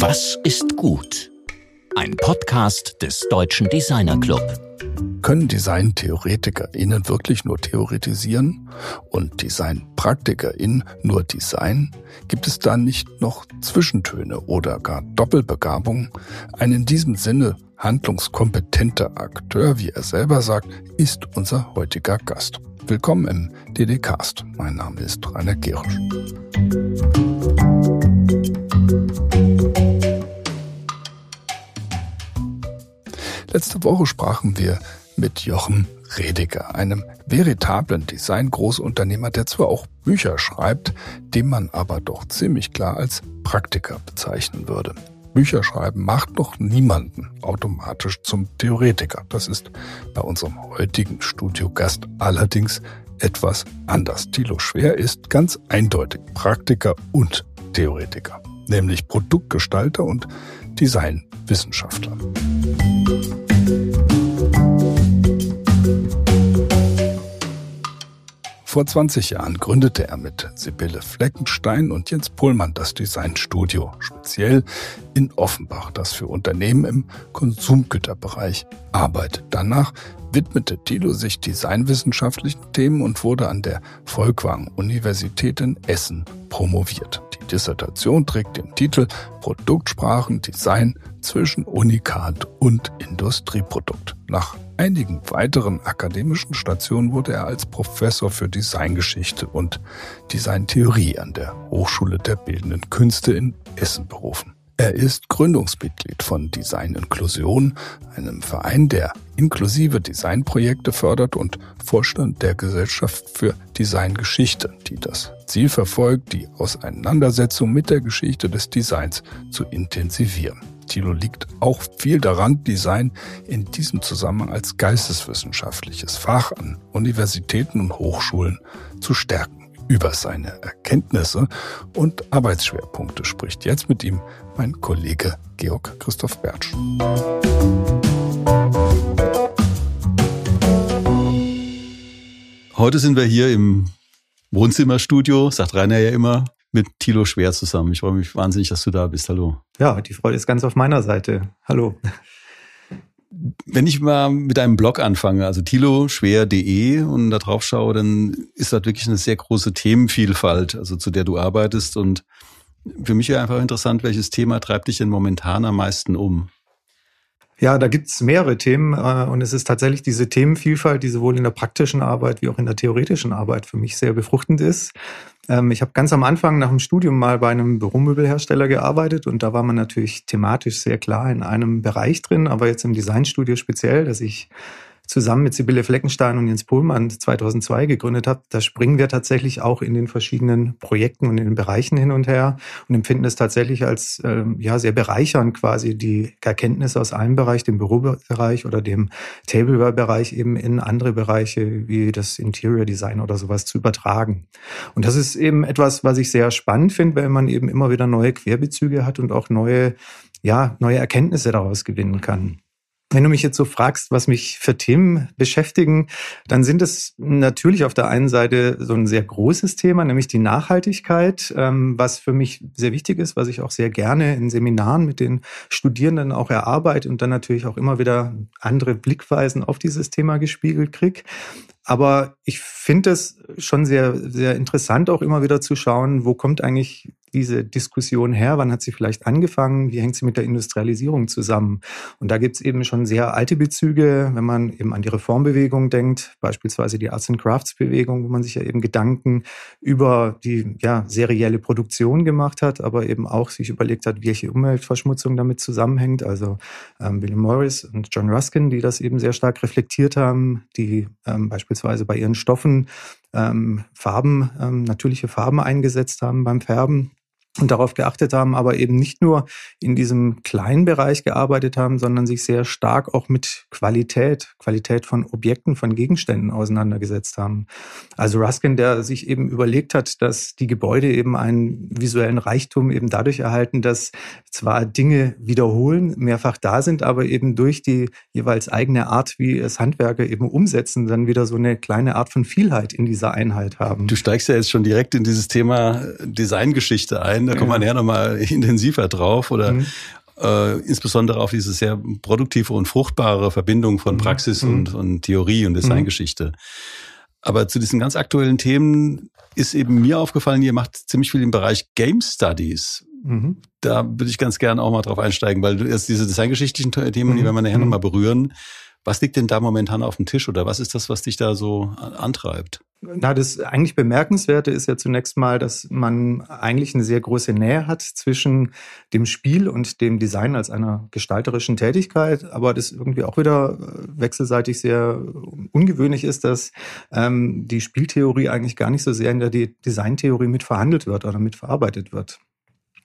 Was ist gut? Ein Podcast des Deutschen Designer Club. Können Design-TheoretikerInnen wirklich nur theoretisieren und Design-PraktikerInnen nur Design? Gibt es da nicht noch Zwischentöne oder gar Doppelbegabung? Ein in diesem Sinne handlungskompetenter Akteur, wie er selber sagt, ist unser heutiger Gast. Willkommen im DD-Cast. Mein Name ist Rainer Gerisch. Letzte Woche sprachen wir mit Jochen Redeker, einem veritablen Design-Großunternehmer, der zwar auch Bücher schreibt, den man aber doch ziemlich klar als Praktiker bezeichnen würde. Bücher schreiben macht noch niemanden automatisch zum Theoretiker. Das ist bei unserem heutigen Studiogast allerdings etwas anders. Thilo Schwer ist ganz eindeutig Praktiker und Theoretiker, nämlich Produktgestalter und Designwissenschaftler. Vor 20 Jahren gründete er mit Sibylle Fleckenstein und Jens Pohlmann das Designstudio, speziell in Offenbach, das für Unternehmen im Konsumgüterbereich arbeitet. Danach widmete Thilo sich designwissenschaftlichen Themen und wurde an der Volkwang Universität in Essen promoviert. Die Dissertation trägt den Titel Produktsprachen Design zwischen Unikat und Industrieprodukt. Nach einigen weiteren akademischen Stationen wurde er als Professor für Designgeschichte und Designtheorie an der Hochschule der Bildenden Künste in Essen berufen. Er ist Gründungsmitglied von Design Inklusion, einem Verein, der inklusive Designprojekte fördert und Vorstand der Gesellschaft für Designgeschichte, die das Ziel verfolgt, die Auseinandersetzung mit der Geschichte des Designs zu intensivieren. Thilo liegt auch viel daran, Design in diesem Zusammenhang als geisteswissenschaftliches Fach an Universitäten und Hochschulen zu stärken. Über seine Erkenntnisse und Arbeitsschwerpunkte spricht jetzt mit ihm mein Kollege Georg Christoph Bertsch. Heute sind wir hier im Wohnzimmerstudio, sagt Rainer ja immer, mit Thilo Schwer zusammen. Ich freue mich wahnsinnig, dass du da bist. Hallo. Ja, die Freude ist ganz auf meiner Seite. Hallo. Wenn ich mal mit einem Blog anfange, also tiloschwer.de und da drauf schaue, dann ist das wirklich eine sehr große Themenvielfalt, also zu der du arbeitest. Und für mich wäre einfach interessant, welches Thema treibt dich denn momentan am meisten um? Ja, da gibt's mehrere Themen äh, und es ist tatsächlich diese Themenvielfalt, die sowohl in der praktischen Arbeit wie auch in der theoretischen Arbeit für mich sehr befruchtend ist. Ähm, ich habe ganz am Anfang nach dem Studium mal bei einem Büromöbelhersteller gearbeitet und da war man natürlich thematisch sehr klar in einem Bereich drin, aber jetzt im Designstudio speziell, dass ich zusammen mit Sibylle Fleckenstein und Jens Pohlmann 2002 gegründet habe, da springen wir tatsächlich auch in den verschiedenen Projekten und in den Bereichen hin und her und empfinden es tatsächlich als äh, ja sehr bereichernd quasi die Erkenntnisse aus einem Bereich, dem Bürobereich oder dem Tableware-Bereich eben in andere Bereiche wie das Interior Design oder sowas zu übertragen. Und das ist eben etwas, was ich sehr spannend finde, weil man eben immer wieder neue Querbezüge hat und auch neue ja, neue Erkenntnisse daraus gewinnen kann. Wenn du mich jetzt so fragst, was mich für Themen beschäftigen, dann sind es natürlich auf der einen Seite so ein sehr großes Thema, nämlich die Nachhaltigkeit, ähm, was für mich sehr wichtig ist, was ich auch sehr gerne in Seminaren mit den Studierenden auch erarbeite und dann natürlich auch immer wieder andere Blickweisen auf dieses Thema gespiegelt krieg. Aber ich finde es schon sehr, sehr interessant, auch immer wieder zu schauen, wo kommt eigentlich diese Diskussion her? Wann hat sie vielleicht angefangen? Wie hängt sie mit der Industrialisierung zusammen? Und da gibt es eben schon sehr alte Bezüge, wenn man eben an die Reformbewegung denkt, beispielsweise die Arts and Crafts Bewegung, wo man sich ja eben Gedanken über die ja, serielle Produktion gemacht hat, aber eben auch sich überlegt hat, welche Umweltverschmutzung damit zusammenhängt. Also ähm, William Morris und John Ruskin, die das eben sehr stark reflektiert haben, die ähm, beispielsweise bei ihren Stoffen ähm, Farben, ähm, natürliche Farben eingesetzt haben beim Färben und darauf geachtet haben, aber eben nicht nur in diesem kleinen Bereich gearbeitet haben, sondern sich sehr stark auch mit Qualität, Qualität von Objekten, von Gegenständen auseinandergesetzt haben. Also Ruskin, der sich eben überlegt hat, dass die Gebäude eben einen visuellen Reichtum eben dadurch erhalten, dass zwar Dinge wiederholen, mehrfach da sind, aber eben durch die jeweils eigene Art, wie es Handwerker eben umsetzen, dann wieder so eine kleine Art von Vielheit in dieser Einheit haben. Du steigst ja jetzt schon direkt in dieses Thema Designgeschichte ein ein, da kommt man ja nochmal intensiver drauf oder mhm. äh, insbesondere auf diese sehr produktive und fruchtbare Verbindung von mhm. Praxis mhm. und, und Theorie und Designgeschichte. Mhm. Aber zu diesen ganz aktuellen Themen ist eben mir aufgefallen, ihr macht ziemlich viel im Bereich Game Studies. Mhm. Da würde ich ganz gerne auch mal drauf einsteigen, weil du erst diese designgeschichtlichen Themen, die werden wir nachher mhm. nochmal berühren. Was liegt denn da momentan auf dem Tisch oder was ist das, was dich da so antreibt? Na, das eigentlich Bemerkenswerte ist ja zunächst mal, dass man eigentlich eine sehr große Nähe hat zwischen dem Spiel und dem Design als einer gestalterischen Tätigkeit, aber das irgendwie auch wieder äh, wechselseitig sehr ungewöhnlich ist, dass ähm, die Spieltheorie eigentlich gar nicht so sehr in der Designtheorie mit verhandelt wird oder mit verarbeitet wird.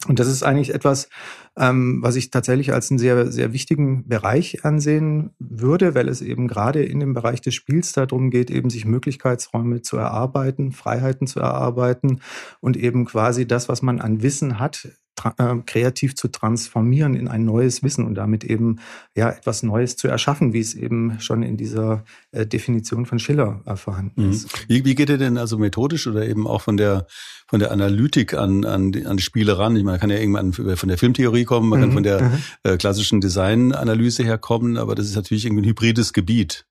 Und das ist eigentlich etwas, ähm, was ich tatsächlich als einen sehr, sehr wichtigen Bereich ansehen würde, weil es eben gerade in dem Bereich des Spiels darum geht, eben sich Möglichkeitsräume zu erarbeiten, Freiheiten zu erarbeiten und eben quasi das, was man an Wissen hat, äh, kreativ zu transformieren in ein neues Wissen und damit eben ja etwas Neues zu erschaffen, wie es eben schon in dieser äh, Definition von Schiller äh, vorhanden mhm. ist. Wie, wie geht ihr denn also methodisch oder eben auch von der von der Analytik an an die, an die Spiele ran? Ich meine, man kann ja irgendwann von der Filmtheorie kommen, man mhm. kann von der mhm. äh, klassischen Designanalyse herkommen, aber das ist natürlich irgendwie ein hybrides Gebiet.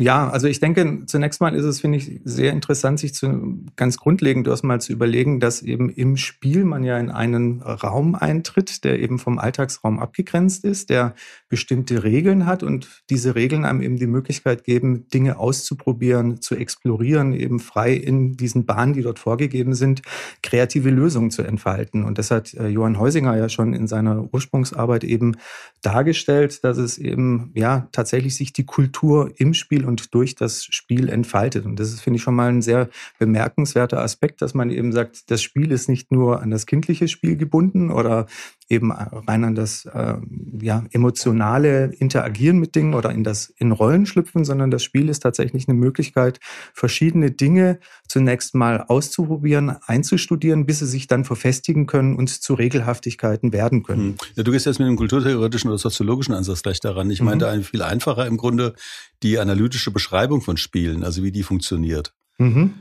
Ja, also ich denke, zunächst mal ist es, finde ich, sehr interessant, sich zu, ganz grundlegend erstmal zu überlegen, dass eben im Spiel man ja in einen Raum eintritt, der eben vom Alltagsraum abgegrenzt ist, der bestimmte Regeln hat und diese Regeln einem eben die Möglichkeit geben, Dinge auszuprobieren, zu explorieren, eben frei in diesen Bahnen, die dort vorgegeben sind, kreative Lösungen zu entfalten. Und das hat äh, Johann Heusinger ja schon in seiner Ursprungsarbeit eben dargestellt, dass es eben, ja, tatsächlich sich die Kultur im Spiel und durch das Spiel entfaltet. Und das ist, finde ich, schon mal ein sehr bemerkenswerter Aspekt, dass man eben sagt, das Spiel ist nicht nur an das kindliche Spiel gebunden oder eben rein an das äh, ja, emotionale Interagieren mit Dingen oder in das in Rollen schlüpfen, sondern das Spiel ist tatsächlich eine Möglichkeit, verschiedene Dinge zunächst mal auszuprobieren, einzustudieren, bis sie sich dann verfestigen können und zu Regelhaftigkeiten werden können. Hm. Ja, du gehst jetzt mit dem kulturtheoretischen oder soziologischen Ansatz gleich daran. Ich mhm. meinte viel einfacher im Grunde die analytische Beschreibung von Spielen, also wie die funktioniert. Mhm.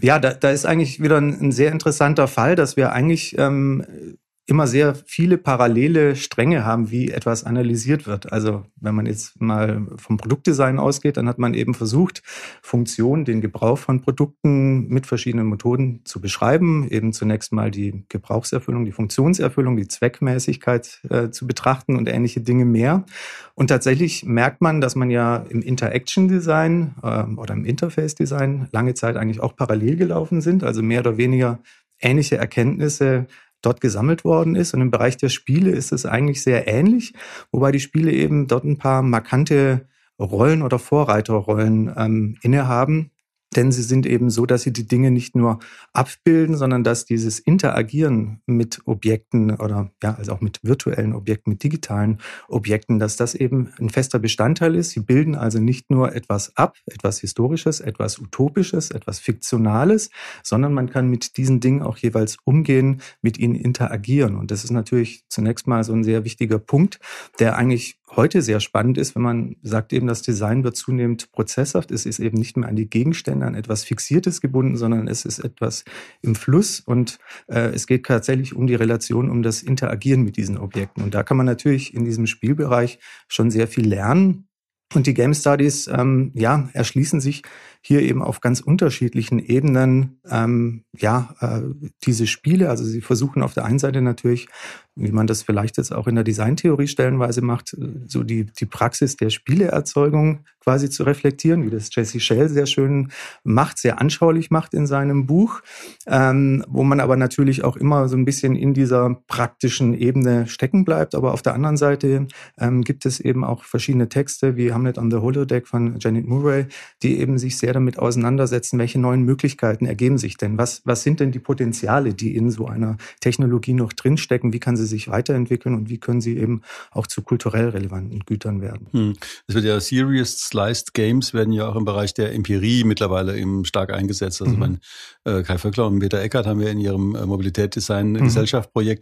Ja, da, da ist eigentlich wieder ein, ein, sehr interessanter Fall, dass wir eigentlich ähm, immer sehr viele parallele Stränge haben, wie etwas analysiert wird. Also wenn man jetzt mal vom Produktdesign ausgeht, dann hat man eben versucht, Funktionen, den Gebrauch von Produkten mit verschiedenen Methoden zu beschreiben. Eben zunächst mal die Gebrauchserfüllung, die Funktionserfüllung, die Zweckmäßigkeit äh, zu betrachten und ähnliche Dinge mehr. Und tatsächlich merkt man, dass man ja im Interaction Design äh, oder im Interface Design lange Zeit eigentlich auch parallel gelaufen sind, also mehr oder weniger ähnliche Erkenntnisse dort gesammelt worden ist. Und im Bereich der Spiele ist es eigentlich sehr ähnlich, wobei die Spiele eben dort ein paar markante Rollen oder Vorreiterrollen ähm, innehaben, denn sie sind eben so, dass sie die Dinge nicht nur abbilden, sondern dass dieses Interagieren mit Objekten oder ja, also auch mit virtuellen Objekten, mit digitalen Objekten, dass das eben ein fester Bestandteil ist. Sie bilden also nicht nur etwas ab, etwas Historisches, etwas Utopisches, etwas Fiktionales, sondern man kann mit diesen Dingen auch jeweils umgehen, mit ihnen interagieren. Und das ist natürlich zunächst mal so ein sehr wichtiger Punkt, der eigentlich heute sehr spannend ist, wenn man sagt eben, das Design wird zunehmend prozesshaft. Es ist eben nicht mehr an die Gegenstände, an etwas Fixiertes gebunden, sondern es ist etwas im Fluss und äh, es geht tatsächlich um die Relation, um das Interagieren mit diesen Objekten. Und da kann man natürlich in diesem Spielbereich schon sehr viel lernen. Und die Game Studies, ähm, ja, erschließen sich hier eben auf ganz unterschiedlichen Ebenen, ähm, ja, äh, diese Spiele. Also sie versuchen auf der einen Seite natürlich wie man das vielleicht jetzt auch in der Designtheorie stellenweise macht, so die, die Praxis der Spieleerzeugung quasi zu reflektieren, wie das Jesse Shell sehr schön macht, sehr anschaulich macht in seinem Buch, ähm, wo man aber natürlich auch immer so ein bisschen in dieser praktischen Ebene stecken bleibt. Aber auf der anderen Seite ähm, gibt es eben auch verschiedene Texte wie Hamlet on the Holodeck von Janet Murray, die eben sich sehr damit auseinandersetzen, welche neuen Möglichkeiten ergeben sich denn? Was, was sind denn die Potenziale, die in so einer Technologie noch drinstecken? Wie kann sie sich weiterentwickeln und wie können sie eben auch zu kulturell relevanten Gütern werden. Hm. Es wird ja Serious Sliced Games werden ja auch im Bereich der Empirie mittlerweile eben stark eingesetzt. Also mhm. mein, äh, Kai Vöckler und Peter Eckert haben ja in ihrem äh, Mobilität Design mhm.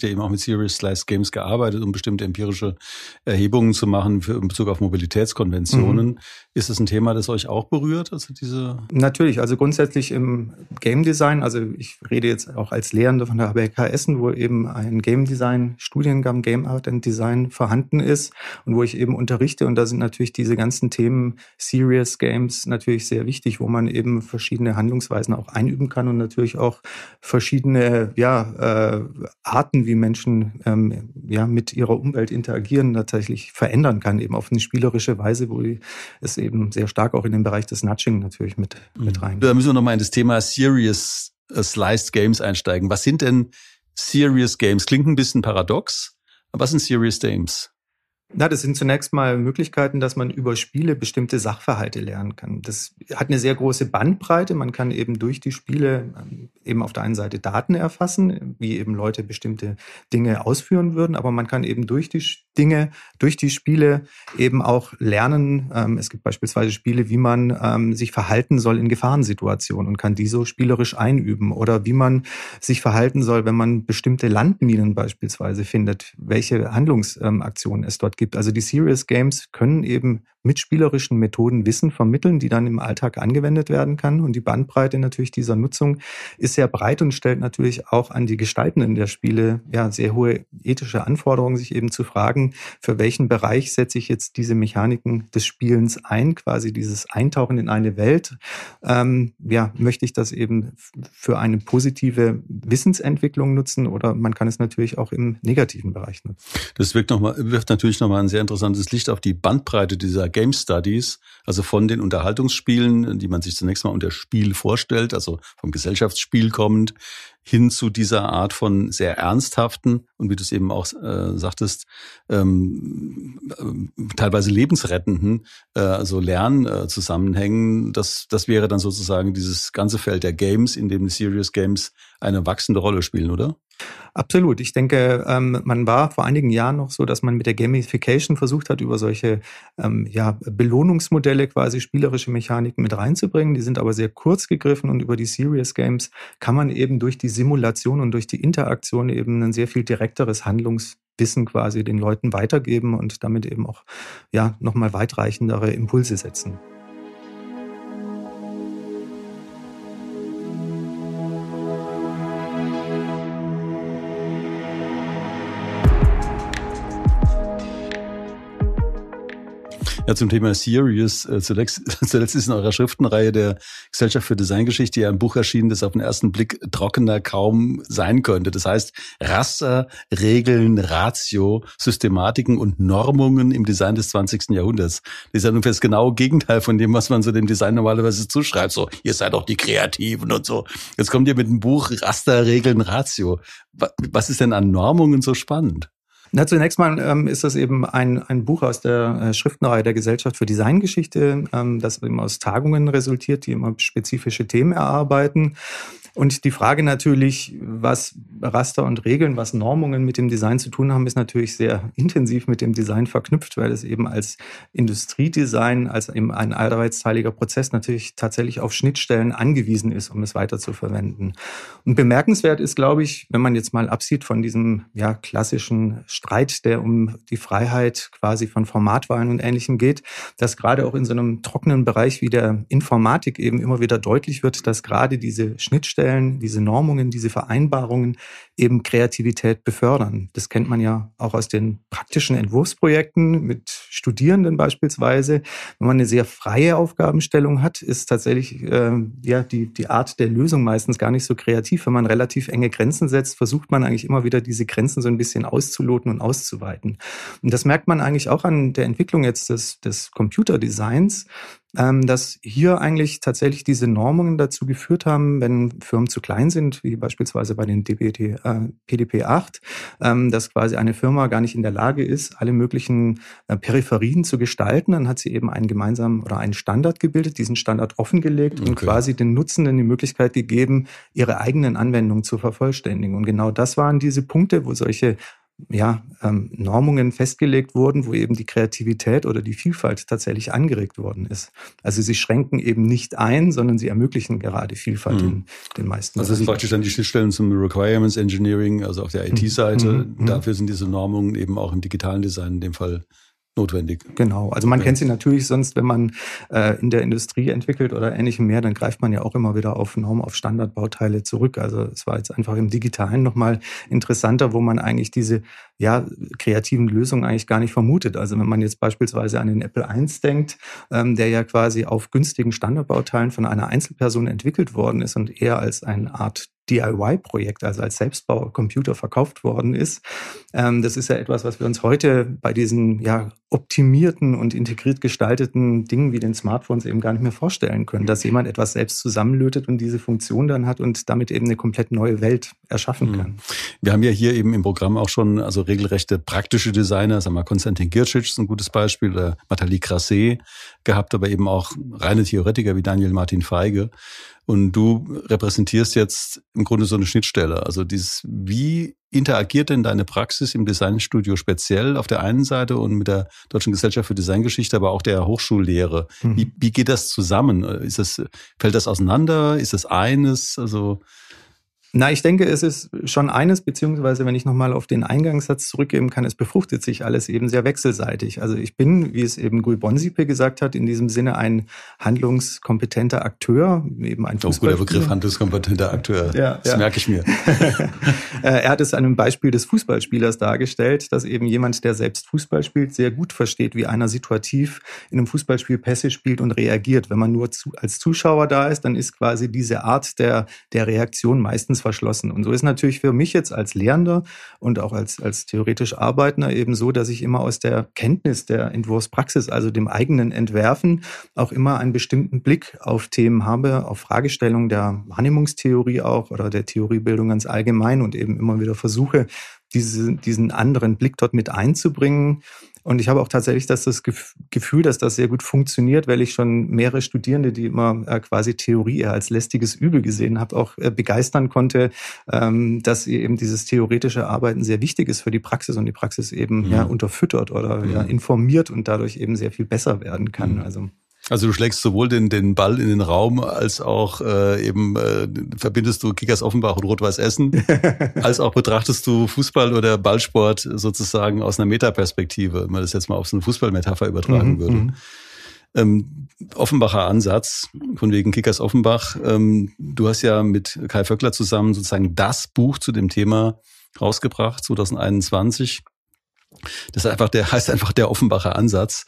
Eben auch mit Serious Sliced Games gearbeitet, um bestimmte empirische Erhebungen zu machen für, in Bezug auf Mobilitätskonventionen. Mhm. Ist das ein Thema, das euch auch berührt, also diese? Natürlich, also grundsätzlich im Game Design, also ich rede jetzt auch als Lehrende von der HBK Essen, wo eben ein Game Design Studiengang Game Art and Design vorhanden ist und wo ich eben unterrichte und da sind natürlich diese ganzen Themen Serious Games natürlich sehr wichtig, wo man eben verschiedene Handlungsweisen auch einüben kann und natürlich auch verschiedene ja, äh, Arten, wie Menschen ähm, ja mit ihrer Umwelt interagieren, tatsächlich verändern kann, eben auf eine spielerische Weise, wo es eben sehr stark auch in den Bereich des Nudging natürlich mit, mit mhm. rein. Da müssen wir nochmal in das Thema Serious uh, Sliced Games einsteigen. Was sind denn Serious Games? Klingt ein bisschen paradox. Aber was sind Serious Games? Na, das sind zunächst mal Möglichkeiten, dass man über Spiele bestimmte Sachverhalte lernen kann. Das hat eine sehr große Bandbreite. Man kann eben durch die Spiele ähm, eben auf der einen Seite Daten erfassen, wie eben Leute bestimmte Dinge ausführen würden, aber man kann eben durch die Dinge, durch die Spiele eben auch lernen. Ähm, es gibt beispielsweise Spiele, wie man ähm, sich verhalten soll in Gefahrensituationen und kann die so spielerisch einüben oder wie man sich verhalten soll, wenn man bestimmte Landminen beispielsweise findet, welche Handlungsaktionen es dort gibt gibt. Also die Serious Games können eben mit spielerischen Methoden Wissen vermitteln, die dann im Alltag angewendet werden kann. Und die Bandbreite natürlich dieser Nutzung ist sehr breit und stellt natürlich auch an die Gestaltenden der Spiele ja sehr hohe ethische Anforderungen, sich eben zu fragen, für welchen Bereich setze ich jetzt diese Mechaniken des Spielens ein, quasi dieses Eintauchen in eine Welt. Ähm, ja, möchte ich das eben für eine positive Wissensentwicklung nutzen oder man kann es natürlich auch im negativen Bereich nutzen. Das wirkt, noch mal, wirft natürlich nochmal ein sehr interessantes Licht auf die Bandbreite dieser Game Studies, also von den Unterhaltungsspielen, die man sich zunächst mal unter Spiel vorstellt, also vom Gesellschaftsspiel kommend, hin zu dieser Art von sehr ernsthaften und wie du es eben auch äh, sagtest, ähm, äh, teilweise lebensrettenden, äh, also Lernzusammenhängen. Das, das wäre dann sozusagen dieses ganze Feld der Games, in dem Serious Games eine wachsende Rolle spielen, oder? Absolut. Ich denke, ähm, man war vor einigen Jahren noch so, dass man mit der Gamification versucht hat, über solche ähm, ja, Belohnungsmodelle quasi spielerische Mechaniken mit reinzubringen. Die sind aber sehr kurz gegriffen und über die Serious Games kann man eben durch die Simulation und durch die Interaktion eben ein sehr viel direkteres Handlungswissen quasi den Leuten weitergeben und damit eben auch ja nochmal weitreichendere Impulse setzen. Ja, zum Thema Serious. Äh, zuletzt, zuletzt ist in eurer Schriftenreihe der Gesellschaft für Designgeschichte ja ein Buch erschienen, das auf den ersten Blick trockener kaum sein könnte. Das heißt Raster, Regeln, Ratio, Systematiken und Normungen im Design des 20. Jahrhunderts. Das ist ja ungefähr das genaue Gegenteil von dem, was man so dem Design normalerweise zuschreibt. So, ihr seid doch die Kreativen und so. Jetzt kommt ihr mit dem Buch Raster, Regeln, Ratio. Was ist denn an Normungen so spannend? Na, zunächst mal ähm, ist das eben ein, ein Buch aus der äh, Schriftenreihe der Gesellschaft für Designgeschichte, ähm, das eben aus Tagungen resultiert, die immer spezifische Themen erarbeiten. Und die Frage natürlich, was Raster und Regeln, was Normungen mit dem Design zu tun haben, ist natürlich sehr intensiv mit dem Design verknüpft, weil es eben als Industriedesign, als eben ein arbeitsteiliger Prozess natürlich tatsächlich auf Schnittstellen angewiesen ist, um es weiter zu verwenden. Und bemerkenswert ist, glaube ich, wenn man jetzt mal absieht von diesem ja, klassischen Streit, der um die Freiheit quasi von Formatwahlen und Ähnlichem geht, dass gerade auch in so einem trockenen Bereich wie der Informatik eben immer wieder deutlich wird, dass gerade diese Schnittstellen Schnittstellen, diese Normungen, diese Vereinbarungen eben Kreativität befördern. Das kennt man ja auch aus den praktischen Entwurfsprojekten mit Studierenden beispielsweise. Wenn man eine sehr freie Aufgabenstellung hat, ist tatsächlich äh, ja die, die Art der Lösung meistens gar nicht so kreativ. Wenn man relativ enge Grenzen setzt, versucht man eigentlich immer wieder diese Grenzen so ein bisschen auszuloten und auszuweiten. Und das merkt man eigentlich auch an der Entwicklung jetzt des, des Computerdesigns, ähm, dass hier eigentlich tatsächlich diese Normungen dazu geführt haben, wenn Firmen zu klein sind, wie beispielsweise bei den DBT, äh, PDP 8, ähm, dass quasi eine Firma gar nicht in der Lage ist, alle möglichen äh, Peripherien zu gestalten. Dann hat sie eben einen gemeinsamen oder einen Standard gebildet, diesen Standard offengelegt okay. und quasi den Nutzenden die Möglichkeit gegeben, ihre eigenen Anwendungen zu vervollständigen. Und genau das waren diese Punkte, wo solche ja, ähm, Normungen festgelegt wurden, wo eben die Kreativität oder die Vielfalt tatsächlich angeregt worden ist. Also sie schränken eben nicht ein, sondern sie ermöglichen gerade Vielfalt mhm. in den meisten. Also das sind praktisch dann die Schnittstellen zum Requirements Engineering, also auf der IT-Seite. Mhm. mhm. Dafür sind diese Normungen eben auch im digitalen Design in dem Fall notwendig. Genau. Also man ja. kennt sie natürlich sonst, wenn man äh, in der Industrie entwickelt oder ähnlichem mehr, dann greift man ja auch immer wieder auf Norm, auf Standardbauteile zurück. Also es war jetzt einfach im Digitalen nochmal interessanter, wo man eigentlich diese ja, kreativen Lösungen eigentlich gar nicht vermutet. Also wenn man jetzt beispielsweise an den Apple I denkt, ähm, der ja quasi auf günstigen Standardbauteilen von einer Einzelperson entwickelt worden ist und eher als eine Art DIY-Projekt, also als Selbstbaucomputer verkauft worden ist. Ähm, das ist ja etwas, was wir uns heute bei diesen ja, optimierten und integriert gestalteten Dingen wie den Smartphones eben gar nicht mehr vorstellen können, dass jemand etwas selbst zusammenlötet und diese Funktion dann hat und damit eben eine komplett neue Welt erschaffen mhm. kann. Wir haben ja hier eben im Programm auch schon also regelrechte praktische Designer, sagen wir Konstantin Gircic ist ein gutes Beispiel, oder Nathalie Grasset gehabt, aber eben auch reine Theoretiker wie Daniel Martin Feige. Und du repräsentierst jetzt im Grunde so eine Schnittstelle. Also dieses, wie interagiert denn deine Praxis im Designstudio speziell auf der einen Seite und mit der Deutschen Gesellschaft für Designgeschichte, aber auch der Hochschullehre? Mhm. Wie, wie geht das zusammen? Ist das, fällt das auseinander? Ist das eines? Also, na, ich denke, es ist schon eines, beziehungsweise wenn ich nochmal auf den Eingangssatz zurückgeben kann, es befruchtet sich alles eben sehr wechselseitig. Also ich bin, wie es eben Gui Bonsipe gesagt hat, in diesem Sinne ein handlungskompetenter Akteur, eben ein Fußballspieler. Oh, guter Begriff, handlungskompetenter Akteur. Ja, das ja. merke ich mir. er hat es an einem Beispiel des Fußballspielers dargestellt, dass eben jemand, der selbst Fußball spielt, sehr gut versteht, wie einer situativ in einem Fußballspiel Pässe spielt und reagiert. Wenn man nur zu, als Zuschauer da ist, dann ist quasi diese Art der, der Reaktion meistens verschlossen. Und so ist natürlich für mich jetzt als Lehrender und auch als, als theoretisch Arbeitender eben so, dass ich immer aus der Kenntnis der Entwurfspraxis, also dem eigenen Entwerfen, auch immer einen bestimmten Blick auf Themen habe, auf Fragestellungen der Wahrnehmungstheorie auch oder der Theoriebildung ganz allgemein und eben immer wieder versuche, diese, diesen anderen Blick dort mit einzubringen und ich habe auch tatsächlich das, das Gefühl, dass das sehr gut funktioniert, weil ich schon mehrere Studierende, die immer äh, quasi Theorie eher als lästiges Übel gesehen habe, auch äh, begeistern konnte, ähm, dass eben dieses theoretische Arbeiten sehr wichtig ist für die Praxis und die Praxis eben ja, ja unterfüttert oder ja. ja, informiert und dadurch eben sehr viel besser werden kann. Mhm. Also also du schlägst sowohl den, den Ball in den Raum als auch äh, eben äh, verbindest du Kickers Offenbach und Rot-Weiß Essen, als auch betrachtest du Fußball oder Ballsport sozusagen aus einer Metaperspektive, wenn man das jetzt mal auf so eine Fußballmetapher übertragen mhm, würde. Mhm. Ähm, Offenbacher Ansatz, von wegen Kickers Offenbach. Ähm, du hast ja mit Kai Vöckler zusammen sozusagen das Buch zu dem Thema rausgebracht, 2021. Das einfach der, heißt einfach der Offenbacher Ansatz.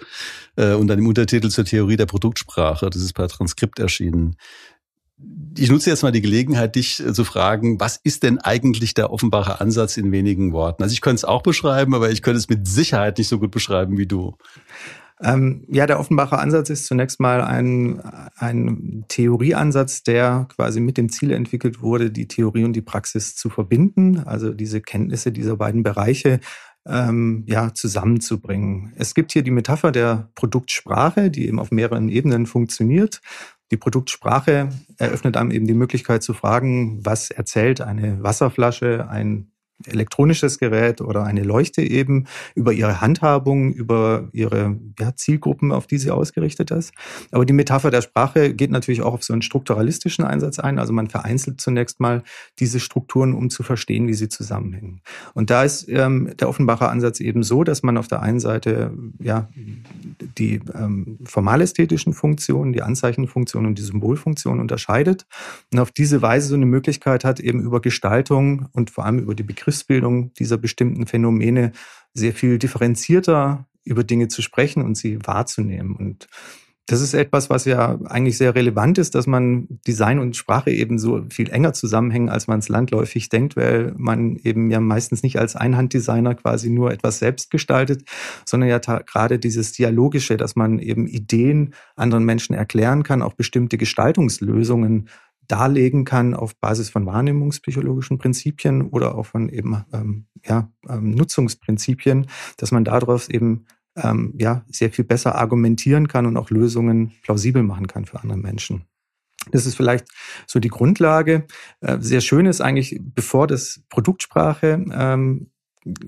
Äh, und dann im Untertitel zur Theorie der Produktsprache. Das ist per Transkript erschienen. Ich nutze jetzt mal die Gelegenheit, dich äh, zu fragen, was ist denn eigentlich der Offenbacher Ansatz in wenigen Worten? Also ich könnte es auch beschreiben, aber ich könnte es mit Sicherheit nicht so gut beschreiben wie du. Ähm, ja, der Offenbacher Ansatz ist zunächst mal ein, ein Theorieansatz, der quasi mit dem Ziel entwickelt wurde, die Theorie und die Praxis zu verbinden. Also diese Kenntnisse dieser beiden Bereiche ähm, ja, zusammenzubringen. Es gibt hier die Metapher der Produktsprache, die eben auf mehreren Ebenen funktioniert. Die Produktsprache eröffnet einem eben die Möglichkeit zu fragen, was erzählt eine Wasserflasche, ein elektronisches Gerät oder eine Leuchte eben über ihre Handhabung, über ihre ja, Zielgruppen, auf die sie ausgerichtet ist. Aber die Metapher der Sprache geht natürlich auch auf so einen strukturalistischen Einsatz ein. Also man vereinzelt zunächst mal diese Strukturen, um zu verstehen, wie sie zusammenhängen. Und da ist ähm, der Offenbacher Ansatz eben so, dass man auf der einen Seite ja die ähm, formalästhetischen Funktionen, die Anzeichenfunktionen und die Symbolfunktionen unterscheidet und auf diese Weise so eine Möglichkeit hat, eben über Gestaltung und vor allem über die Begrifflichkeit Begriffsbildung dieser bestimmten Phänomene sehr viel differenzierter über Dinge zu sprechen und sie wahrzunehmen. Und das ist etwas, was ja eigentlich sehr relevant ist, dass man Design und Sprache eben so viel enger zusammenhängen, als man es landläufig denkt, weil man eben ja meistens nicht als Einhanddesigner quasi nur etwas selbst gestaltet, sondern ja gerade dieses Dialogische, dass man eben Ideen anderen Menschen erklären kann, auch bestimmte Gestaltungslösungen darlegen kann auf Basis von wahrnehmungspsychologischen Prinzipien oder auch von eben ähm, ja, ähm, Nutzungsprinzipien, dass man daraus eben ähm, ja, sehr viel besser argumentieren kann und auch Lösungen plausibel machen kann für andere Menschen. Das ist vielleicht so die Grundlage. Äh, sehr schön ist eigentlich, bevor das Produktsprache ähm,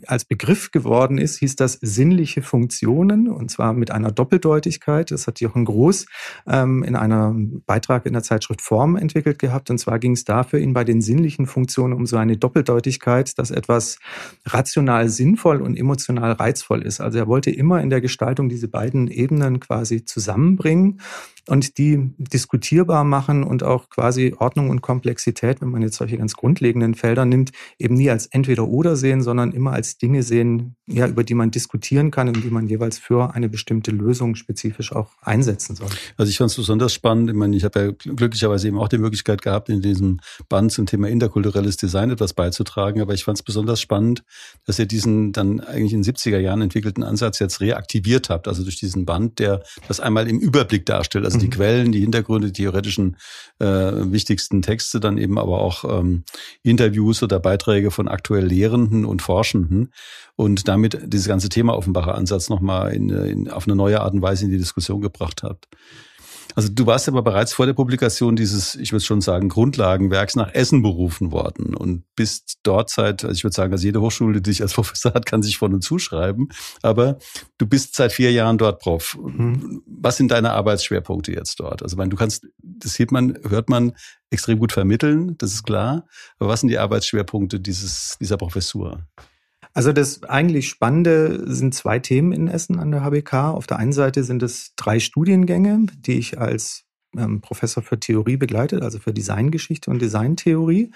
als Begriff geworden ist, hieß das sinnliche Funktionen und zwar mit einer Doppeldeutigkeit. Das hat Jochen Groß ähm, in einem Beitrag in der Zeitschrift Form entwickelt gehabt. Und zwar ging es dafür ihn bei den sinnlichen Funktionen um so eine Doppeldeutigkeit, dass etwas rational sinnvoll und emotional reizvoll ist. Also er wollte immer in der Gestaltung diese beiden Ebenen quasi zusammenbringen und die diskutierbar machen und auch quasi Ordnung und Komplexität, wenn man jetzt solche ganz grundlegenden Felder nimmt, eben nie als entweder oder sehen, sondern immer als Dinge sehen, ja, über die man diskutieren kann und die man jeweils für eine bestimmte Lösung spezifisch auch einsetzen soll. Also ich fand es besonders spannend. Ich meine, ich habe ja glücklicherweise eben auch die Möglichkeit gehabt, in diesem Band zum Thema interkulturelles Design etwas beizutragen. Aber ich fand es besonders spannend, dass ihr diesen dann eigentlich in den 70er Jahren entwickelten Ansatz jetzt reaktiviert habt. Also durch diesen Band, der das einmal im Überblick darstellt. Also also die mhm. Quellen, die Hintergründe, die theoretischen äh, wichtigsten Texte, dann eben aber auch ähm, Interviews oder Beiträge von aktuell Lehrenden und Forschenden und damit dieses ganze Thema offenbarer Ansatz nochmal in, in, auf eine neue Art und Weise in die Diskussion gebracht habt. Also du warst aber bereits vor der Publikation dieses, ich würde schon sagen, Grundlagenwerks nach Essen berufen worden und bist dort seit, also ich würde sagen, dass jede Hochschule, die dich als Professor hat, kann sich von und zuschreiben. Aber du bist seit vier Jahren dort Prof. Mhm. Was sind deine Arbeitsschwerpunkte jetzt dort? Also meine, du kannst, das sieht man, hört man extrem gut vermitteln, das ist klar. Aber was sind die Arbeitsschwerpunkte dieses, dieser Professur? Also das eigentlich Spannende sind zwei Themen in Essen an der HBK. Auf der einen Seite sind es drei Studiengänge, die ich als ähm, Professor für Theorie begleitet, also für Designgeschichte und Designtheorie.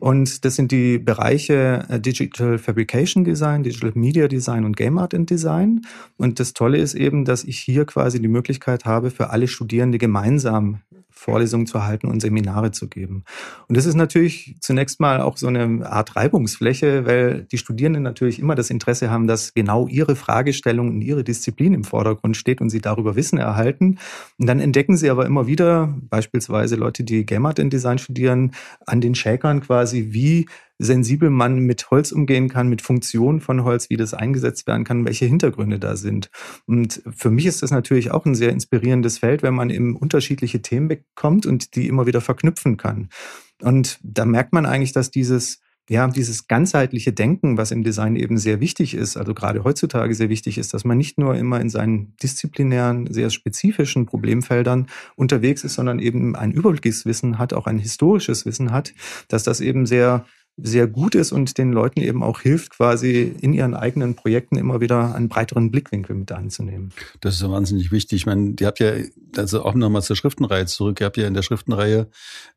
Und das sind die Bereiche äh, Digital Fabrication Design, Digital Media Design und Game Art and Design. Und das Tolle ist eben, dass ich hier quasi die Möglichkeit habe, für alle Studierende gemeinsam Vorlesungen zu halten und Seminare zu geben. Und das ist natürlich zunächst mal auch so eine Art Reibungsfläche, weil die Studierenden natürlich immer das Interesse haben, dass genau ihre Fragestellung und ihre Disziplin im Vordergrund steht und sie darüber Wissen erhalten. Und dann entdecken sie aber immer wieder, beispielsweise Leute, die Game Art Design studieren, an den Shakern quasi, wie sensibel man mit Holz umgehen kann, mit Funktionen von Holz, wie das eingesetzt werden kann, welche Hintergründe da sind. Und für mich ist das natürlich auch ein sehr inspirierendes Feld, wenn man eben unterschiedliche Themen bekommt und die immer wieder verknüpfen kann. Und da merkt man eigentlich, dass dieses ja, dieses ganzheitliche Denken, was im Design eben sehr wichtig ist, also gerade heutzutage sehr wichtig ist, dass man nicht nur immer in seinen disziplinären, sehr spezifischen Problemfeldern unterwegs ist, sondern eben ein Überblickswissen hat, auch ein historisches Wissen hat, dass das eben sehr sehr gut ist und den Leuten eben auch hilft, quasi in ihren eigenen Projekten immer wieder einen breiteren Blickwinkel mit einzunehmen. Das ist ja wahnsinnig wichtig. Ich meine, ihr habt ja, also auch nochmal zur Schriftenreihe zurück, ihr habt ja in der Schriftenreihe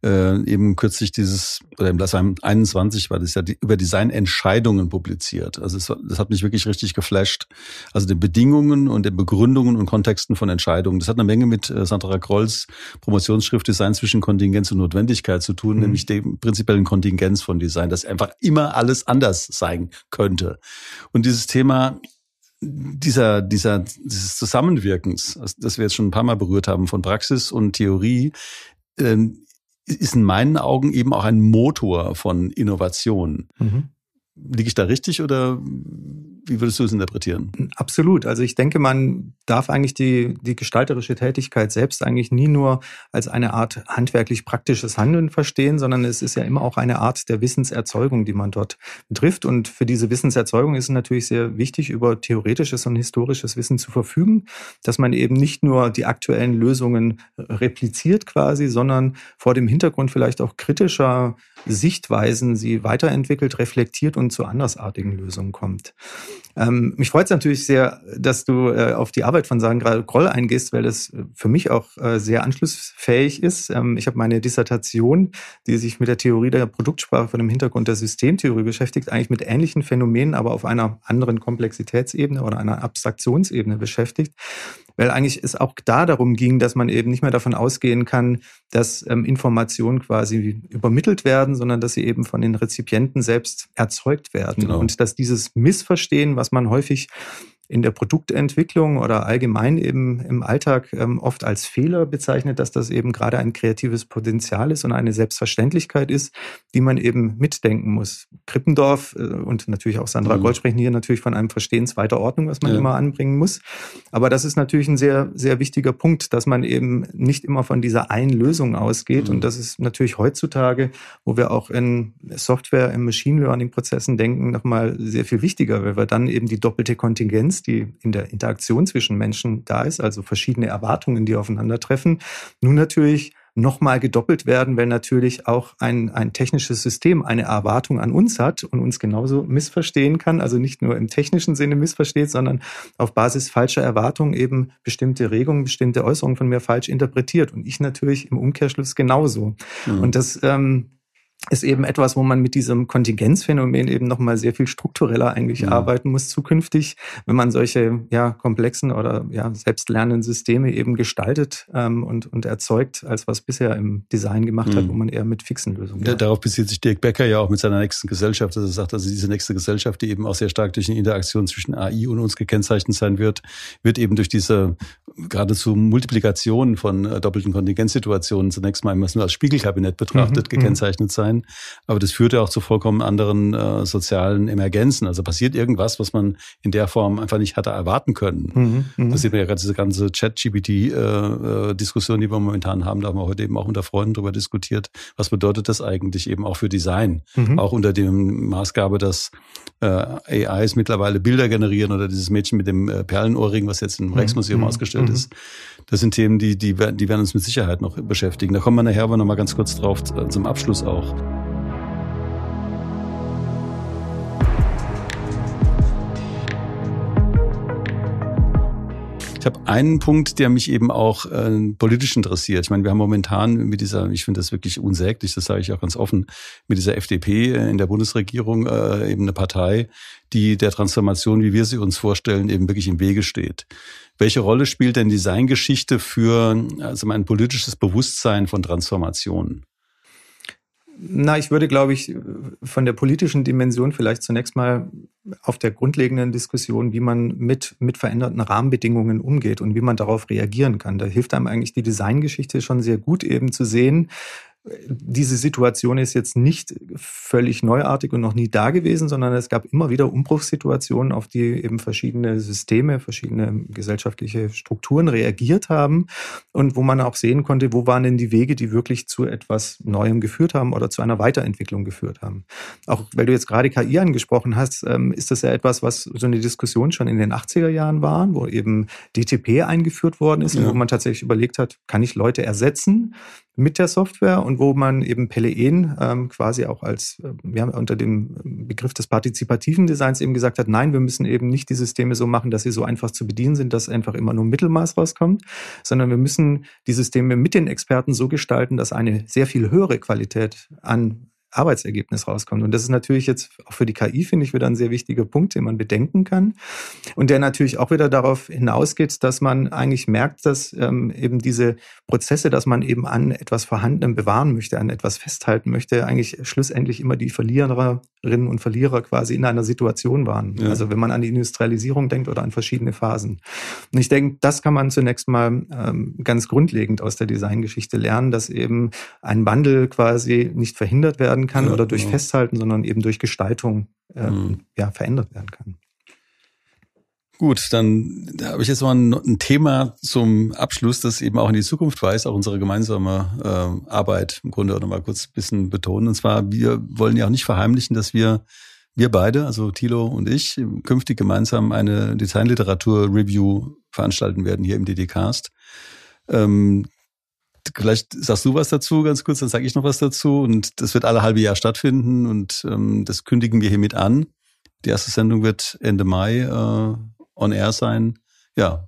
äh, eben kürzlich dieses, oder im Blatt 21 war das ja die, über Designentscheidungen publiziert. Also es, das hat mich wirklich richtig geflasht. Also den Bedingungen und den Begründungen und Kontexten von Entscheidungen. Das hat eine Menge mit äh, Sandra Krolls Promotionsschrift Design zwischen Kontingenz und Notwendigkeit zu tun, mhm. nämlich dem prinzipiellen Kontingenz von Design dass einfach immer alles anders sein könnte. Und dieses Thema dieser, dieser, dieses Zusammenwirkens, das wir jetzt schon ein paar Mal berührt haben, von Praxis und Theorie, ähm, ist in meinen Augen eben auch ein Motor von Innovation. Mhm. Liege ich da richtig oder wie würdest du es interpretieren? Absolut. Also ich denke, man darf eigentlich die, die gestalterische Tätigkeit selbst eigentlich nie nur als eine Art handwerklich praktisches Handeln verstehen, sondern es ist ja immer auch eine Art der Wissenserzeugung, die man dort betrifft. Und für diese Wissenserzeugung ist es natürlich sehr wichtig, über theoretisches und historisches Wissen zu verfügen, dass man eben nicht nur die aktuellen Lösungen repliziert quasi, sondern vor dem Hintergrund vielleicht auch kritischer Sichtweisen sie weiterentwickelt, reflektiert und zu andersartigen Lösungen kommt. Ähm, mich freut es natürlich sehr, dass du äh, auf die Arbeit von Sandra Groll eingehst, weil das für mich auch äh, sehr anschlussfähig ist. Ähm, ich habe meine Dissertation, die sich mit der Theorie der Produktsprache von dem Hintergrund der Systemtheorie beschäftigt, eigentlich mit ähnlichen Phänomenen, aber auf einer anderen Komplexitätsebene oder einer Abstraktionsebene beschäftigt weil eigentlich es auch da darum ging, dass man eben nicht mehr davon ausgehen kann, dass ähm, Informationen quasi übermittelt werden, sondern dass sie eben von den Rezipienten selbst erzeugt werden. Genau. Und dass dieses Missverstehen, was man häufig in der Produktentwicklung oder allgemein eben im Alltag ähm, oft als Fehler bezeichnet, dass das eben gerade ein kreatives Potenzial ist und eine Selbstverständlichkeit ist, die man eben mitdenken muss. Krippendorf äh, und natürlich auch Sandra mhm. Gold sprechen hier natürlich von einem Verstehen zweiter Ordnung, was man ja. immer anbringen muss. Aber das ist natürlich ein sehr, sehr wichtiger Punkt, dass man eben nicht immer von dieser einen Lösung ausgeht. Mhm. Und das ist natürlich heutzutage, wo wir auch in Software, im Machine Learning Prozessen denken, nochmal sehr viel wichtiger, weil wir dann eben die doppelte Kontingenz, die in der Interaktion zwischen Menschen da ist, also verschiedene Erwartungen, die aufeinandertreffen, nun natürlich nochmal gedoppelt werden, wenn natürlich auch ein, ein technisches System eine Erwartung an uns hat und uns genauso missverstehen kann, also nicht nur im technischen Sinne missversteht, sondern auf Basis falscher Erwartungen eben bestimmte Regungen, bestimmte Äußerungen von mir falsch interpretiert und ich natürlich im Umkehrschluss genauso. Mhm. Und das ähm, ist eben etwas, wo man mit diesem Kontingenzphänomen eben nochmal sehr viel struktureller eigentlich ja. arbeiten muss zukünftig, wenn man solche ja komplexen oder ja selbstlernenden Systeme eben gestaltet ähm, und, und erzeugt, als was bisher im Design gemacht mhm. hat, wo man eher mit fixen Lösungen. Ja, darauf bezieht sich Dirk Becker ja auch mit seiner nächsten Gesellschaft, dass er sagt, also diese nächste Gesellschaft, die eben auch sehr stark durch eine Interaktion zwischen AI und uns gekennzeichnet sein wird, wird eben durch diese geradezu Multiplikation von äh, doppelten Kontingenzsituationen zunächst mal immer nur als Spiegelkabinett betrachtet mhm. gekennzeichnet sein. Aber das führt ja auch zu vollkommen anderen äh, sozialen Emergenzen. Also passiert irgendwas, was man in der Form einfach nicht hatte erwarten können. Mhm, mhm. das sieht man ja gerade diese ganze Chat-GPT-Diskussion, äh, äh die wir momentan haben. Da haben wir heute eben auch unter Freunden darüber diskutiert. Was bedeutet das eigentlich eben auch für Design? Mhm. Auch unter dem Maßgabe, dass äh, AIs mittlerweile Bilder generieren oder dieses Mädchen mit dem äh, Perlenohrring, was jetzt im mhm, Rijksmuseum mhm. ausgestellt mhm. ist. Das sind Themen, die, die, die werden uns mit Sicherheit noch beschäftigen. Da kommen wir nachher aber noch mal ganz kurz drauf zum Abschluss auch. Ich habe einen Punkt, der mich eben auch äh, politisch interessiert. Ich meine, wir haben momentan mit dieser, ich finde das wirklich unsäglich, das sage ich auch ganz offen, mit dieser FDP in der Bundesregierung äh, eben eine Partei, die der Transformation, wie wir sie uns vorstellen, eben wirklich im Wege steht. Welche Rolle spielt denn Designgeschichte für also mein politisches Bewusstsein von Transformationen? Na, ich würde, glaube ich, von der politischen Dimension vielleicht zunächst mal auf der grundlegenden Diskussion, wie man mit, mit veränderten Rahmenbedingungen umgeht und wie man darauf reagieren kann. Da hilft einem eigentlich die Designgeschichte schon sehr gut eben zu sehen, diese Situation ist jetzt nicht völlig neuartig und noch nie da gewesen, sondern es gab immer wieder Umbruchssituationen, auf die eben verschiedene Systeme, verschiedene gesellschaftliche Strukturen reagiert haben und wo man auch sehen konnte, wo waren denn die Wege, die wirklich zu etwas Neuem geführt haben oder zu einer Weiterentwicklung geführt haben. Auch weil du jetzt gerade KI angesprochen hast, ähm, ist das ja etwas, was so eine Diskussion schon in den 80er Jahren war, wo eben DTP eingeführt worden ist, ja. wo man tatsächlich überlegt hat, kann ich Leute ersetzen mit der Software und wo man eben Peleen ähm, quasi auch als, wir haben unter dem Begriff des partizipativen Designs eben gesagt hat, nein, wir müssen eben nicht die Systeme so machen, dass sie so einfach zu bedienen sind, dass einfach immer nur Mittelmaß rauskommt, sondern wir müssen die Systeme mit den Experten so gestalten, dass eine sehr viel höhere Qualität an Arbeitsergebnis rauskommt. Und das ist natürlich jetzt auch für die KI, finde ich, wieder ein sehr wichtiger Punkt, den man bedenken kann. Und der natürlich auch wieder darauf hinausgeht, dass man eigentlich merkt, dass ähm, eben diese Prozesse, dass man eben an etwas Vorhandenem bewahren möchte, an etwas festhalten möchte, eigentlich schlussendlich immer die Verliererinnen und Verlierer quasi in einer Situation waren. Ja. Also wenn man an die Industrialisierung denkt oder an verschiedene Phasen. Und ich denke, das kann man zunächst mal ähm, ganz grundlegend aus der Designgeschichte lernen, dass eben ein Wandel quasi nicht verhindert werden werden kann ja, oder durch genau. Festhalten, sondern eben durch Gestaltung äh, mhm. ja, verändert werden kann. Gut, dann habe ich jetzt mal ein, ein, Thema zum Abschluss, das eben auch in die Zukunft weist, auch unsere gemeinsame äh, Arbeit im Grunde auch noch mal kurz ein bisschen betonen. Und zwar, wir wollen ja auch nicht verheimlichen, dass wir, wir beide, also Thilo und ich, künftig gemeinsam eine Designliteratur-Review veranstalten werden hier im DDcast. Ähm, Vielleicht sagst du was dazu ganz kurz, dann sage ich noch was dazu. Und das wird alle halbe Jahr stattfinden und ähm, das kündigen wir hiermit an. Die erste Sendung wird Ende Mai äh, on air sein. Ja,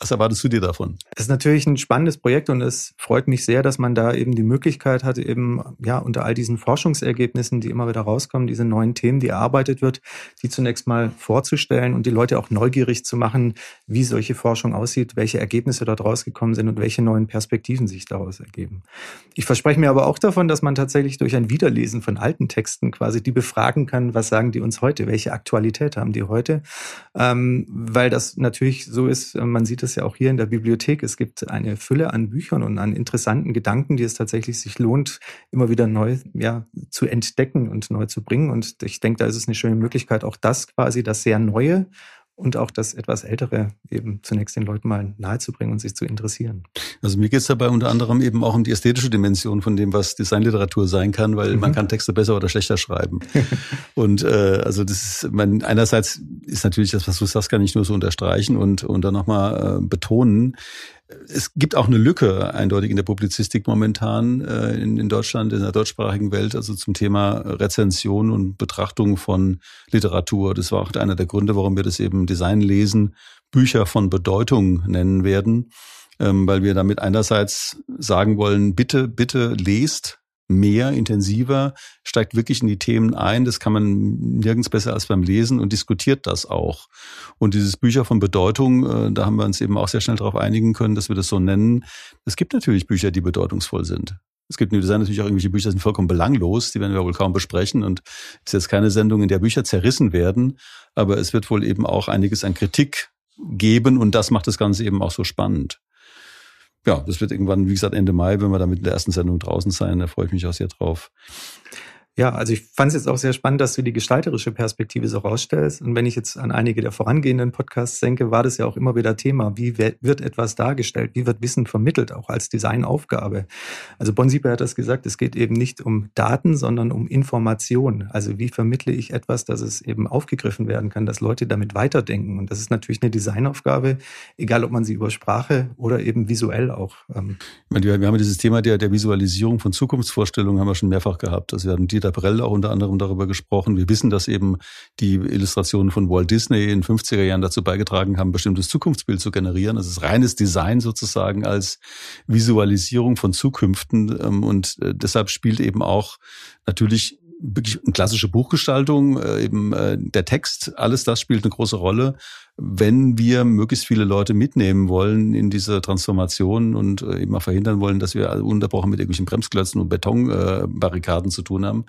Was erwartest du dir davon? Es ist natürlich ein spannendes Projekt und es freut mich sehr, dass man da eben die Möglichkeit hat, eben ja unter all diesen Forschungsergebnissen, die immer wieder rauskommen, diese neuen Themen, die erarbeitet wird, die zunächst mal vorzustellen und die Leute auch neugierig zu machen, wie solche Forschung aussieht, welche Ergebnisse dort rausgekommen sind und welche neuen Perspektiven sich daraus ergeben. Ich verspreche mir aber auch davon, dass man tatsächlich durch ein Wiederlesen von alten Texten quasi die befragen kann, was sagen die uns heute, welche Aktualität haben die heute, ähm, weil das natürlich so ist, man sieht es ja auch hier in der Bibliothek. Es gibt eine Fülle an Büchern und an interessanten Gedanken, die es tatsächlich sich lohnt, immer wieder neu ja, zu entdecken und neu zu bringen. Und ich denke, da ist es eine schöne Möglichkeit, auch das quasi, das sehr Neue und auch das etwas Ältere eben zunächst den Leuten mal nahezubringen und sich zu interessieren. Also mir geht es dabei unter anderem eben auch um die ästhetische Dimension von dem, was Designliteratur sein kann, weil mhm. man kann Texte besser oder schlechter schreiben. und äh, also das ist, man, einerseits ist natürlich das, was du sagst, kann ich nur so unterstreichen und, und dann nochmal äh, betonen es gibt auch eine Lücke eindeutig in der Publizistik momentan äh, in, in, Deutschland, in der deutschsprachigen Welt, also zum Thema Rezension und Betrachtung von Literatur. Das war auch einer der Gründe, warum wir das eben Design lesen, Bücher von Bedeutung nennen werden, ähm, weil wir damit einerseits sagen wollen, bitte, bitte lest mehr, intensiver, steigt wirklich in die Themen ein. Das kann man nirgends besser als beim Lesen und diskutiert das auch. Und dieses Bücher von Bedeutung, äh, da haben wir uns eben auch sehr schnell darauf einigen können, dass wir das so nennen. Es gibt natürlich Bücher, die bedeutungsvoll sind. Es gibt natürlich auch irgendwelche Bücher, die sind vollkommen belanglos, die werden wir wohl kaum besprechen. Und es ist jetzt keine Sendung, in der Bücher zerrissen werden, aber es wird wohl eben auch einiges an Kritik geben und das macht das Ganze eben auch so spannend ja, das wird irgendwann, wie gesagt, Ende Mai, wenn wir da mit der ersten Sendung draußen sein. Da freue ich mich auch sehr drauf. Ja, also ich fand es jetzt auch sehr spannend, dass du die gestalterische Perspektive so rausstellst. Und wenn ich jetzt an einige der vorangehenden Podcasts denke, war das ja auch immer wieder Thema. Wie wird etwas dargestellt? Wie wird Wissen vermittelt, auch als Designaufgabe? Also Bonsieper hat das gesagt, es geht eben nicht um Daten, sondern um Information. Also wie vermittle ich etwas, dass es eben aufgegriffen werden kann, dass Leute damit weiterdenken? Und das ist natürlich eine Designaufgabe, egal ob man sie über Sprache oder eben visuell auch. Ähm wir haben dieses Thema der, der Visualisierung von Zukunftsvorstellungen haben wir schon mehrfach gehabt. Also wir hatten die Peter Brell auch unter anderem darüber gesprochen. Wir wissen, dass eben die Illustrationen von Walt Disney in 50er Jahren dazu beigetragen haben, bestimmtes Zukunftsbild zu generieren. Das ist reines Design sozusagen als Visualisierung von Zukünften. Ähm, und äh, deshalb spielt eben auch natürlich wirklich eine klassische Buchgestaltung, äh, eben äh, der Text, alles das spielt eine große Rolle, wenn wir möglichst viele Leute mitnehmen wollen in diese Transformation und äh, eben auch verhindern wollen, dass wir unterbrochen mit irgendwelchen Bremsklötzen und Betonbarrikaden zu tun haben.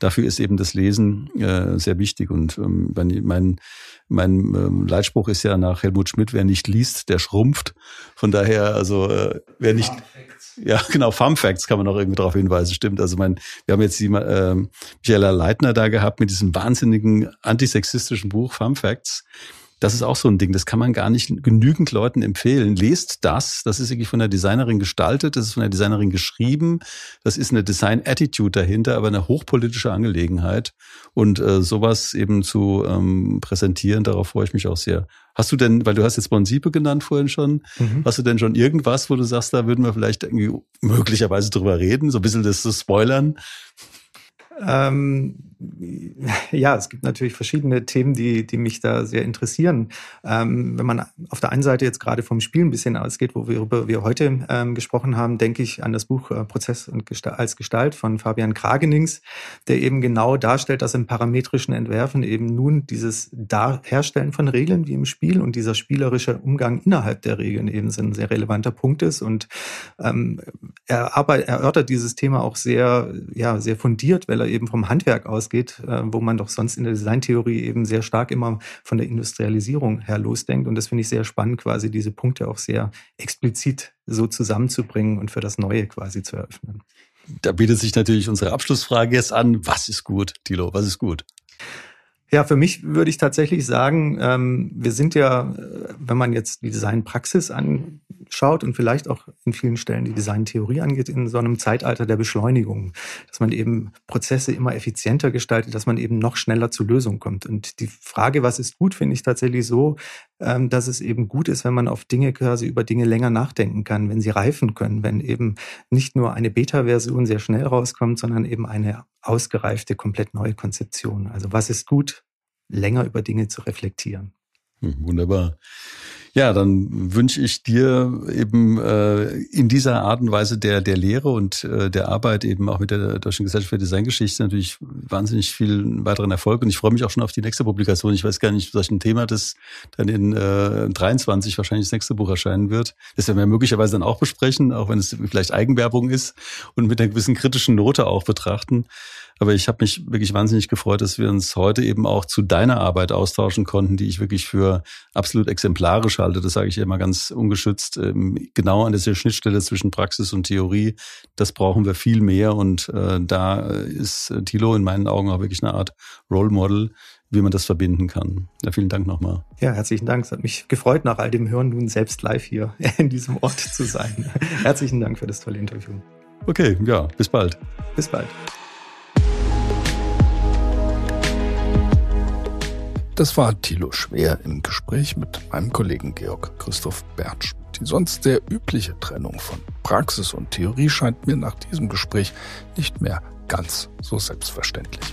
Dafür ist eben das Lesen sehr wichtig. Und ähm, mein, mein ähm, Leitspruch ist ja nach Helmut Schmidt, wer nicht liest, der schrumpft. Von daher, also wer nicht... Ja, genau, Fun Facts kann man auch irgendwie darauf hinweisen, stimmt. Also mein, wir haben jetzt die äh, Michaela Leitner da gehabt mit diesem wahnsinnigen antisexistischen Buch Fun Facts. Das ist auch so ein Ding, das kann man gar nicht genügend Leuten empfehlen. Lest das, das ist wirklich von der Designerin gestaltet, das ist von der Designerin geschrieben, das ist eine Design-Attitude dahinter, aber eine hochpolitische Angelegenheit. Und äh, sowas eben zu ähm, präsentieren, darauf freue ich mich auch sehr. Hast du denn, weil du hast jetzt Bonsipe genannt vorhin schon, mhm. hast du denn schon irgendwas, wo du sagst, da würden wir vielleicht irgendwie möglicherweise drüber reden, so ein bisschen das zu spoilern? Ähm, ja, es gibt natürlich verschiedene Themen, die, die mich da sehr interessieren. Ähm, wenn man auf der einen Seite jetzt gerade vom Spiel ein bisschen ausgeht, worüber wir heute ähm, gesprochen haben, denke ich an das Buch äh, Prozess und Gestalt, als Gestalt von Fabian Kragenings, der eben genau darstellt, dass im parametrischen Entwerfen eben nun dieses Dar Herstellen von Regeln wie im Spiel und dieser spielerische Umgang innerhalb der Regeln eben ein sehr relevanter Punkt ist. Und ähm, er erörtert dieses Thema auch sehr, ja, sehr fundiert, weil er eben vom Handwerk ausgeht, äh, wo man doch sonst in der Designtheorie eben sehr stark immer von der Industrialisierung her losdenkt. Und das finde ich sehr spannend, quasi diese Punkte auch sehr explizit so zusammenzubringen und für das Neue quasi zu eröffnen. Da bietet sich natürlich unsere Abschlussfrage jetzt an. Was ist gut, Tilo? Was ist gut? Ja, für mich würde ich tatsächlich sagen, ähm, wir sind ja, äh, wenn man jetzt die Designpraxis anschaut und vielleicht auch in vielen Stellen die Designtheorie angeht, in so einem Zeitalter der Beschleunigung, dass man eben Prozesse immer effizienter gestaltet, dass man eben noch schneller zu Lösungen kommt. Und die Frage, was ist gut, finde ich tatsächlich so, ähm, dass es eben gut ist, wenn man auf Dinge quasi über Dinge länger nachdenken kann, wenn sie reifen können, wenn eben nicht nur eine Beta-Version sehr schnell rauskommt, sondern eben eine ausgereifte, komplett neue Konzeption. Also was ist gut, länger über Dinge zu reflektieren. Hm, wunderbar. Ja, dann wünsche ich dir eben äh, in dieser Art und Weise der, der Lehre und äh, der Arbeit eben auch mit der Deutschen Gesellschaft für Designgeschichte natürlich wahnsinnig viel weiteren Erfolg. Und ich freue mich auch schon auf die nächste Publikation. Ich weiß gar nicht, was ein Thema das dann in äh, 23 wahrscheinlich das nächste Buch erscheinen wird. Das werden wir möglicherweise dann auch besprechen, auch wenn es vielleicht Eigenwerbung ist und mit einer gewissen kritischen Note auch betrachten. Aber ich habe mich wirklich wahnsinnig gefreut, dass wir uns heute eben auch zu deiner Arbeit austauschen konnten, die ich wirklich für absolut exemplarisch halte. Das sage ich immer ganz ungeschützt. Ähm, genau an dieser Schnittstelle zwischen Praxis und Theorie, das brauchen wir viel mehr. Und äh, da ist Thilo in meinen Augen auch wirklich eine Art Role Model, wie man das verbinden kann. Ja, vielen Dank nochmal. Ja, herzlichen Dank. Es hat mich gefreut, nach all dem Hören nun selbst live hier in diesem Ort zu sein. herzlichen Dank für das tolle Interview. Okay, ja, bis bald. Bis bald. Das war Thilo Schwer im Gespräch mit meinem Kollegen Georg Christoph Bertsch. Die sonst sehr übliche Trennung von Praxis und Theorie scheint mir nach diesem Gespräch nicht mehr ganz so selbstverständlich.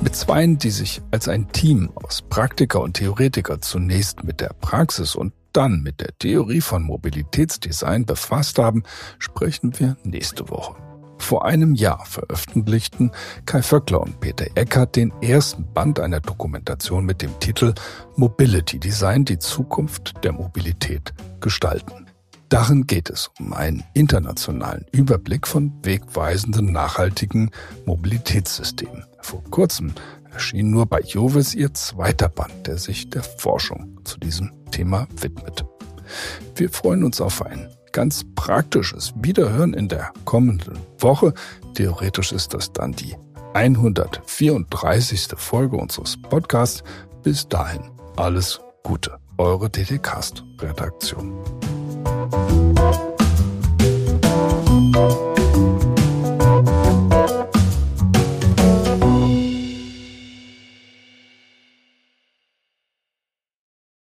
Mit Zweien, die sich als ein Team aus Praktiker und Theoretiker zunächst mit der Praxis und dann mit der Theorie von Mobilitätsdesign befasst haben, sprechen wir nächste Woche. Vor einem Jahr veröffentlichten Kai Vöckler und Peter Eckert den ersten Band einer Dokumentation mit dem Titel Mobility Design, die Zukunft der Mobilität gestalten. Darin geht es um einen internationalen Überblick von wegweisenden nachhaltigen Mobilitätssystemen. Vor kurzem erschien nur bei Jovis ihr zweiter Band, der sich der Forschung zu diesem Thema widmet. Wir freuen uns auf ein ganz praktisches Wiederhören in der kommenden Woche. Theoretisch ist das dann die 134. Folge unseres Podcasts. Bis dahin alles Gute. Eure DDcast-Redaktion.